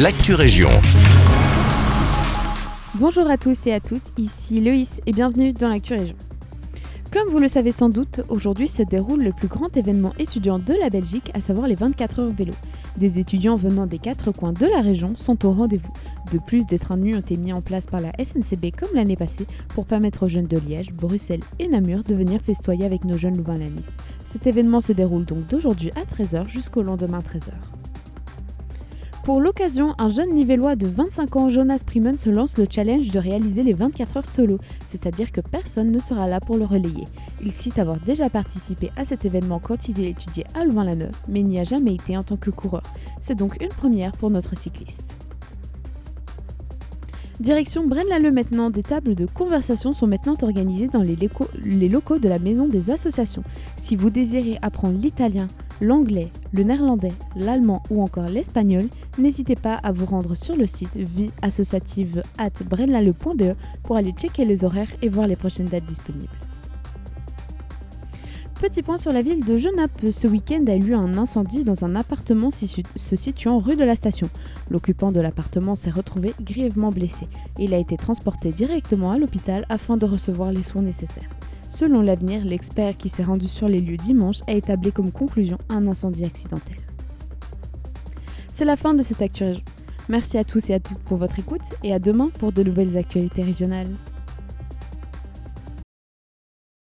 l'actu région. Bonjour à tous et à toutes, ici Loïs et bienvenue dans l'actu région. Comme vous le savez sans doute, aujourd'hui se déroule le plus grand événement étudiant de la Belgique, à savoir les 24 heures vélo. Des étudiants venant des quatre coins de la région sont au rendez-vous. De plus, des trains de nuit ont été mis en place par la SNCB comme l'année passée pour permettre aux jeunes de Liège, Bruxelles et Namur de venir festoyer avec nos jeunes louvain-lanistes. Cet événement se déroule donc d'aujourd'hui à 13h jusqu'au lendemain 13h. Pour l'occasion, un jeune nivellois de 25 ans, Jonas Primen, se lance le challenge de réaliser les 24 heures solo, c'est-à-dire que personne ne sera là pour le relayer. Il cite avoir déjà participé à cet événement quand il étudiait à Louvain-la-Neuve, mais n'y a jamais été en tant que coureur. C'est donc une première pour notre cycliste. Direction Braine-l'Alleud maintenant, des tables de conversation sont maintenant organisées dans les locaux, les locaux de la Maison des Associations. Si vous désirez apprendre l'italien, l'anglais, le néerlandais, l'allemand ou encore l'espagnol, n'hésitez pas à vous rendre sur le site vieassociative.braine-l'Alleud.be pour aller checker les horaires et voir les prochaines dates disponibles. Petit point sur la ville de Genappe. Ce week-end a eu lieu un incendie dans un appartement se situant rue de la station. L'occupant de l'appartement s'est retrouvé grièvement blessé. Il a été transporté directement à l'hôpital afin de recevoir les soins nécessaires. Selon l'avenir, l'expert qui s'est rendu sur les lieux dimanche a établi comme conclusion un incendie accidentel. C'est la fin de cette actu Merci à tous et à toutes pour votre écoute et à demain pour de nouvelles actualités régionales.